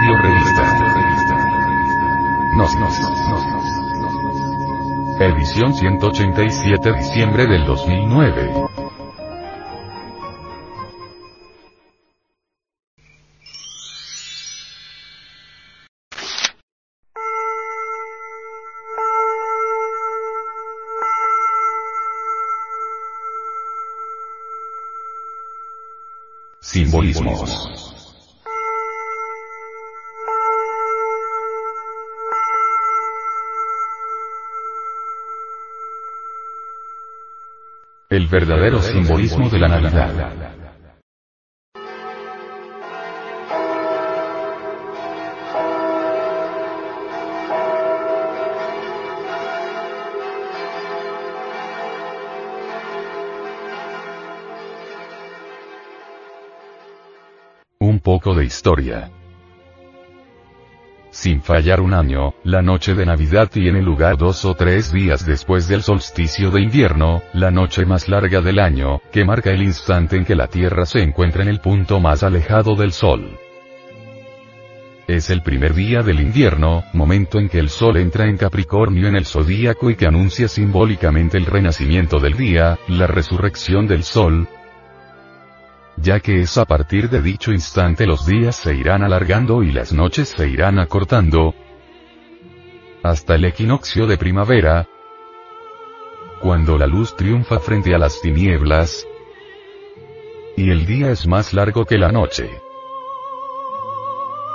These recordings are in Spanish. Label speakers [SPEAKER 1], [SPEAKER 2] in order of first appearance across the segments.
[SPEAKER 1] Audio Revista. Nos, nos, nos, Edición 187 diciembre del 2009. Simbolismos. El verdadero simbolismo de la Navidad. Un poco de historia. Sin fallar un año, la noche de Navidad tiene lugar dos o tres días después del solsticio de invierno, la noche más larga del año, que marca el instante en que la Tierra se encuentra en el punto más alejado del Sol. Es el primer día del invierno, momento en que el Sol entra en Capricornio en el zodíaco y que anuncia simbólicamente el renacimiento del día, la resurrección del Sol, ya que es a partir de dicho instante los días se irán alargando y las noches se irán acortando, hasta el equinoccio de primavera, cuando la luz triunfa frente a las tinieblas, y el día es más largo que la noche.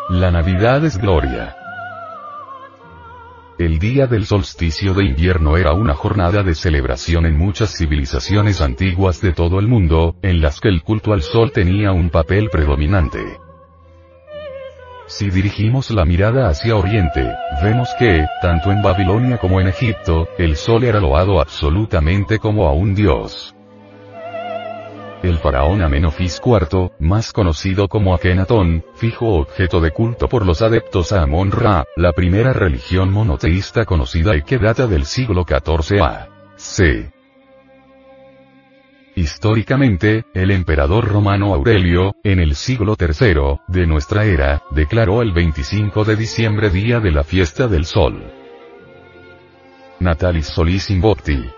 [SPEAKER 1] La Navidad es gloria. El día del solsticio de invierno era una jornada de celebración en muchas civilizaciones antiguas de todo el mundo, en las que el culto al sol tenía un papel predominante. Si dirigimos la mirada hacia Oriente, vemos que, tanto en Babilonia como en Egipto, el sol era loado absolutamente como a un dios. El faraón Amenofis IV, más conocido como Akenatón, fijo objeto de culto por los adeptos a Amon-Ra, la primera religión monoteísta conocida y que data del siglo XIV a. C. Históricamente, el emperador romano Aurelio, en el siglo III, de nuestra era, declaró el 25 de diciembre día de la fiesta del sol. Natalis Solis Invocti.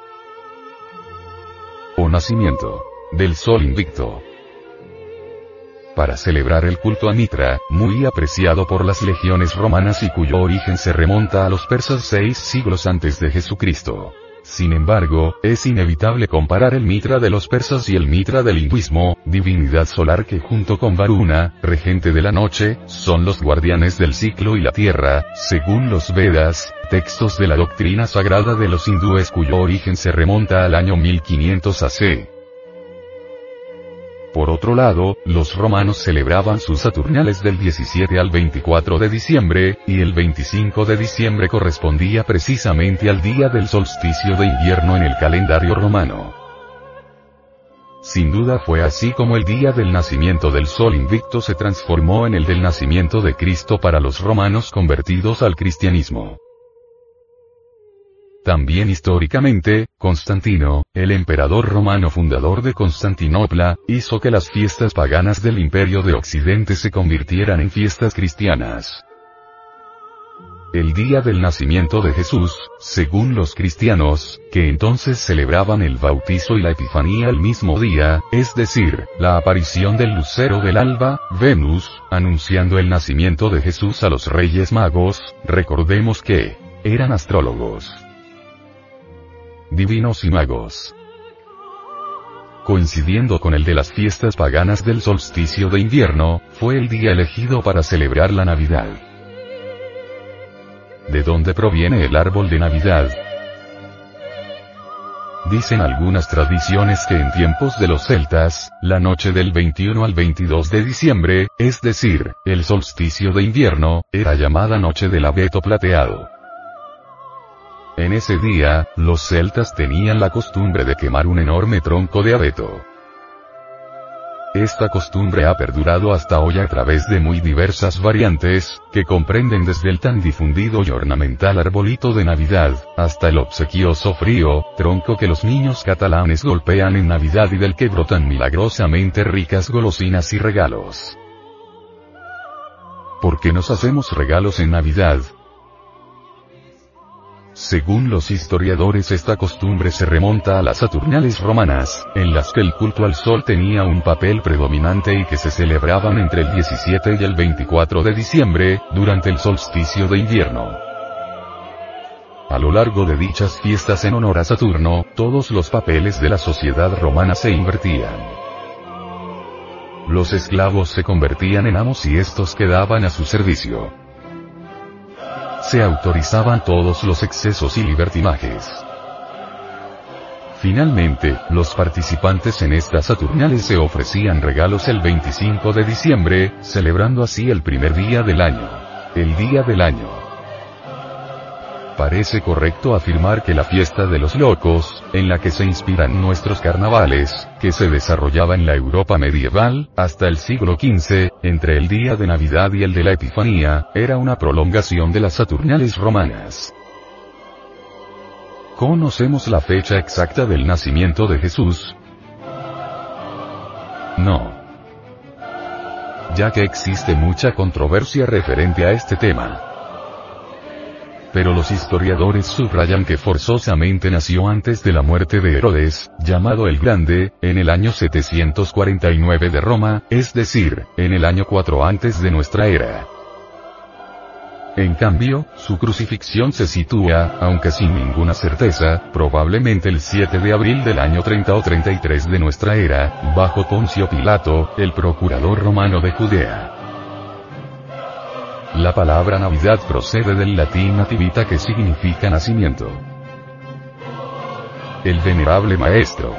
[SPEAKER 1] O nacimiento del Sol Invicto. Para celebrar el culto a Mitra, muy apreciado por las legiones romanas y cuyo origen se remonta a los persas seis siglos antes de Jesucristo. Sin embargo, es inevitable comparar el Mitra de los persas y el Mitra del hinduismo, divinidad solar que junto con Varuna, regente de la noche, son los guardianes del ciclo y la tierra, según los Vedas, textos de la doctrina sagrada de los hindúes cuyo origen se remonta al año 1500 AC. Por otro lado, los romanos celebraban sus Saturnales del 17 al 24 de diciembre, y el 25 de diciembre correspondía precisamente al día del solsticio de invierno en el calendario romano. Sin duda fue así como el día del nacimiento del Sol Invicto se transformó en el del nacimiento de Cristo para los romanos convertidos al cristianismo. También históricamente, Constantino, el emperador romano fundador de Constantinopla, hizo que las fiestas paganas del imperio de Occidente se convirtieran en fiestas cristianas. El día del nacimiento de Jesús, según los cristianos, que entonces celebraban el bautizo y la epifanía el mismo día, es decir, la aparición del lucero del alba, Venus, anunciando el nacimiento de Jesús a los reyes magos, recordemos que, eran astrólogos divinos y magos. Coincidiendo con el de las fiestas paganas del solsticio de invierno, fue el día elegido para celebrar la Navidad. ¿De dónde proviene el árbol de Navidad? Dicen algunas tradiciones que en tiempos de los celtas, la noche del 21 al 22 de diciembre, es decir, el solsticio de invierno, era llamada noche del abeto plateado. En ese día, los celtas tenían la costumbre de quemar un enorme tronco de abeto. Esta costumbre ha perdurado hasta hoy a través de muy diversas variantes, que comprenden desde el tan difundido y ornamental arbolito de Navidad, hasta el obsequioso frío, tronco que los niños catalanes golpean en Navidad y del que brotan milagrosamente ricas golosinas y regalos. ¿Por qué nos hacemos regalos en Navidad? Según los historiadores esta costumbre se remonta a las Saturnales romanas, en las que el culto al sol tenía un papel predominante y que se celebraban entre el 17 y el 24 de diciembre, durante el solsticio de invierno. A lo largo de dichas fiestas en honor a Saturno, todos los papeles de la sociedad romana se invertían. Los esclavos se convertían en amos y estos quedaban a su servicio se autorizaban todos los excesos y libertinajes. Finalmente, los participantes en estas Saturnales se ofrecían regalos el 25 de diciembre, celebrando así el primer día del año. El día del año parece correcto afirmar que la fiesta de los locos, en la que se inspiran nuestros carnavales, que se desarrollaba en la Europa medieval, hasta el siglo XV, entre el día de Navidad y el de la Epifanía, era una prolongación de las Saturnales romanas. ¿Conocemos la fecha exacta del nacimiento de Jesús? No. Ya que existe mucha controversia referente a este tema pero los historiadores subrayan que forzosamente nació antes de la muerte de Herodes, llamado el Grande, en el año 749 de Roma, es decir, en el año 4 antes de nuestra era. En cambio, su crucifixión se sitúa, aunque sin ninguna certeza, probablemente el 7 de abril del año 30 o 33 de nuestra era, bajo Poncio Pilato, el procurador romano de Judea. La palabra Navidad procede del latín nativita que significa nacimiento. El venerable maestro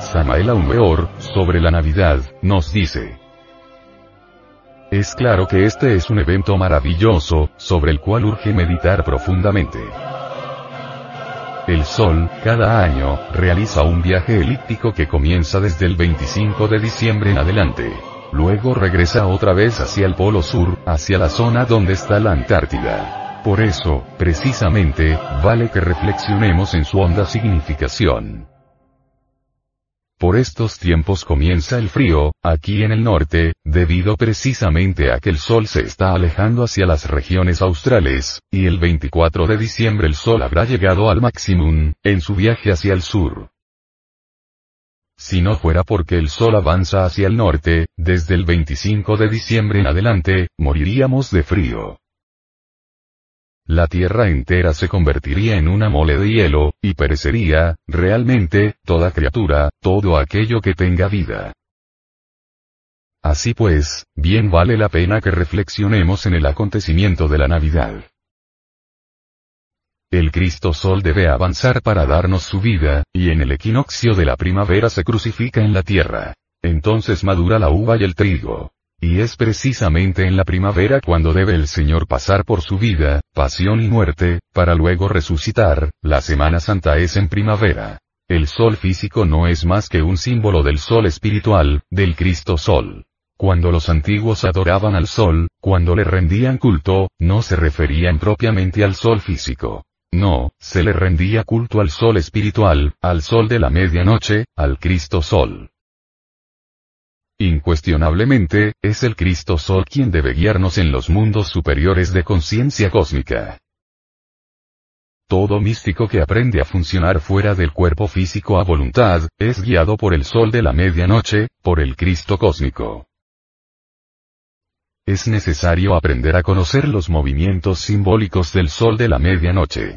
[SPEAKER 1] Samael Aumeor, sobre la Navidad, nos dice. Es claro que este es un evento maravilloso, sobre el cual urge meditar profundamente. El Sol, cada año, realiza un viaje elíptico que comienza desde el 25 de diciembre en adelante. Luego regresa otra vez hacia el polo sur, hacia la zona donde está la Antártida. Por eso, precisamente, vale que reflexionemos en su honda significación. Por estos tiempos comienza el frío, aquí en el norte, debido precisamente a que el sol se está alejando hacia las regiones australes, y el 24 de diciembre el sol habrá llegado al maximum, en su viaje hacia el sur. Si no fuera porque el sol avanza hacia el norte, desde el 25 de diciembre en adelante, moriríamos de frío. La tierra entera se convertiría en una mole de hielo, y perecería, realmente, toda criatura, todo aquello que tenga vida. Así pues, bien vale la pena que reflexionemos en el acontecimiento de la Navidad. El Cristo Sol debe avanzar para darnos su vida, y en el equinoccio de la primavera se crucifica en la tierra. Entonces madura la uva y el trigo. Y es precisamente en la primavera cuando debe el Señor pasar por su vida, pasión y muerte, para luego resucitar, la Semana Santa es en primavera. El sol físico no es más que un símbolo del sol espiritual, del Cristo Sol. Cuando los antiguos adoraban al sol, cuando le rendían culto, no se referían propiamente al sol físico. No, se le rendía culto al sol espiritual, al sol de la medianoche, al Cristo Sol. Incuestionablemente, es el Cristo Sol quien debe guiarnos en los mundos superiores de conciencia cósmica. Todo místico que aprende a funcionar fuera del cuerpo físico a voluntad, es guiado por el sol de la medianoche, por el Cristo cósmico es necesario aprender a conocer los movimientos simbólicos del sol de la medianoche.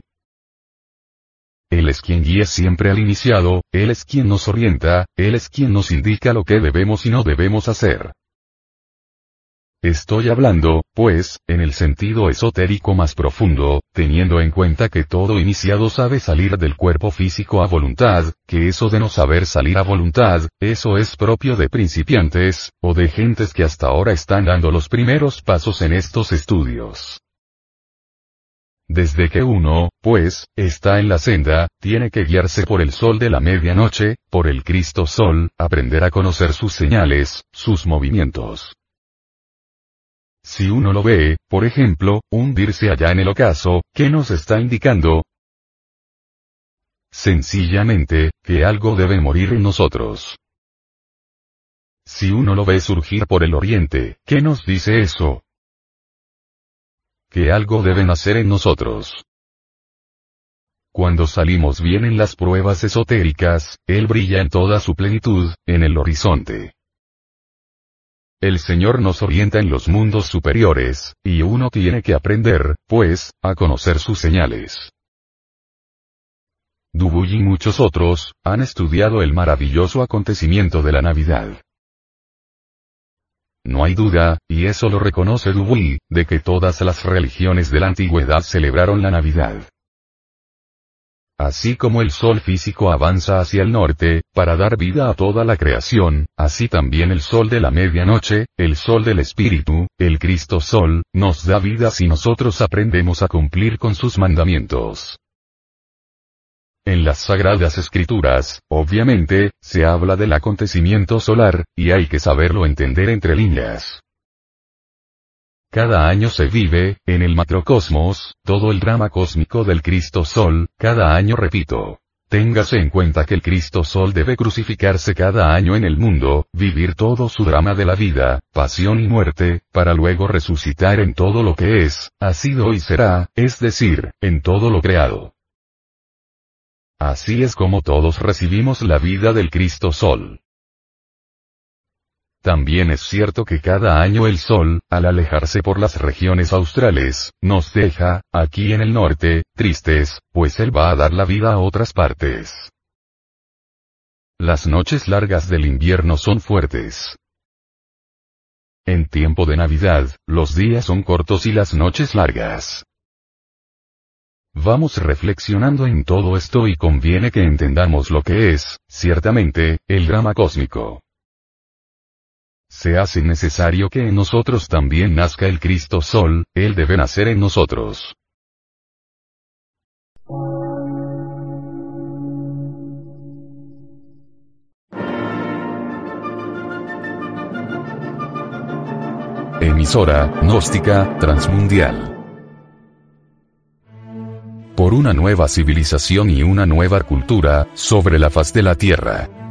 [SPEAKER 1] Él es quien guía siempre al iniciado, Él es quien nos orienta, Él es quien nos indica lo que debemos y no debemos hacer. Estoy hablando, pues, en el sentido esotérico más profundo, teniendo en cuenta que todo iniciado sabe salir del cuerpo físico a voluntad, que eso de no saber salir a voluntad, eso es propio de principiantes, o de gentes que hasta ahora están dando los primeros pasos en estos estudios. Desde que uno, pues, está en la senda, tiene que guiarse por el sol de la medianoche, por el Cristo Sol, aprender a conocer sus señales, sus movimientos. Si uno lo ve, por ejemplo, hundirse allá en el ocaso, ¿qué nos está indicando? Sencillamente, que algo debe morir en nosotros. Si uno lo ve surgir por el oriente, ¿qué nos dice eso? que algo debe nacer en nosotros. Cuando salimos bien en las pruebas esotéricas, Él brilla en toda su plenitud, en el horizonte. El Señor nos orienta en los mundos superiores, y uno tiene que aprender, pues, a conocer sus señales. Dubuy y muchos otros, han estudiado el maravilloso acontecimiento de la Navidad. No hay duda, y eso lo reconoce Dubuy, de que todas las religiones de la antigüedad celebraron la Navidad. Así como el sol físico avanza hacia el norte, para dar vida a toda la creación, así también el sol de la medianoche, el sol del espíritu, el Cristo Sol, nos da vida si nosotros aprendemos a cumplir con sus mandamientos. En las sagradas escrituras, obviamente, se habla del acontecimiento solar, y hay que saberlo entender entre líneas. Cada año se vive, en el macrocosmos, todo el drama cósmico del Cristo Sol, cada año repito. Téngase en cuenta que el Cristo Sol debe crucificarse cada año en el mundo, vivir todo su drama de la vida, pasión y muerte, para luego resucitar en todo lo que es, ha sido y será, es decir, en todo lo creado. Así es como todos recibimos la vida del Cristo Sol. También es cierto que cada año el Sol, al alejarse por las regiones australes, nos deja, aquí en el norte, tristes, pues Él va a dar la vida a otras partes. Las noches largas del invierno son fuertes. En tiempo de Navidad, los días son cortos y las noches largas. Vamos reflexionando en todo esto y conviene que entendamos lo que es, ciertamente, el drama cósmico se hace necesario que en nosotros también nazca el Cristo Sol, Él debe nacer en nosotros. Emisora, gnóstica, transmundial. Por una nueva civilización y una nueva cultura, sobre la faz de la Tierra.